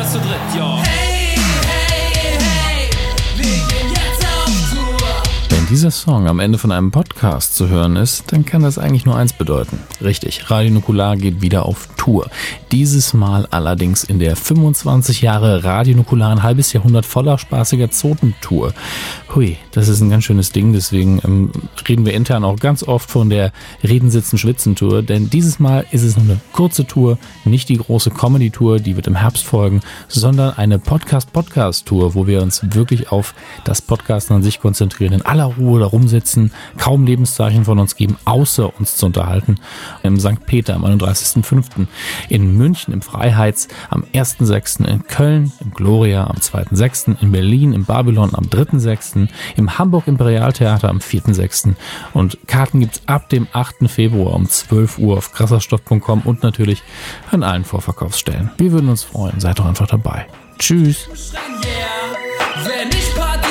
Bara så ja. Hey! Dieser Song am Ende von einem Podcast zu hören ist, dann kann das eigentlich nur eins bedeuten. Richtig, Radio Nukular geht wieder auf Tour. Dieses Mal allerdings in der 25 Jahre Radio Nukular ein halbes Jahrhundert voller spaßiger Zotentour. Hui, das ist ein ganz schönes Ding, deswegen ähm, reden wir intern auch ganz oft von der Reden, Sitzen, Schwitzen Tour, denn dieses Mal ist es nur eine kurze Tour, nicht die große Comedy Tour, die wird im Herbst folgen, sondern eine Podcast-Podcast Tour, wo wir uns wirklich auf das Podcasten an sich konzentrieren, in aller Ruhe da rumsitzen, kaum Lebenszeichen von uns geben, außer uns zu unterhalten. Im St. Peter am 31.05., in München im Freiheits am 1.06., in Köln im Gloria am 2.06., in Berlin im Babylon am 3.06., im Hamburg Imperialtheater am 4.06. und Karten gibt's ab dem 8. Februar um 12 Uhr auf krasserstoff.com und natürlich an allen Vorverkaufsstellen. Wir würden uns freuen, seid doch einfach dabei. Tschüss. Schreien, yeah.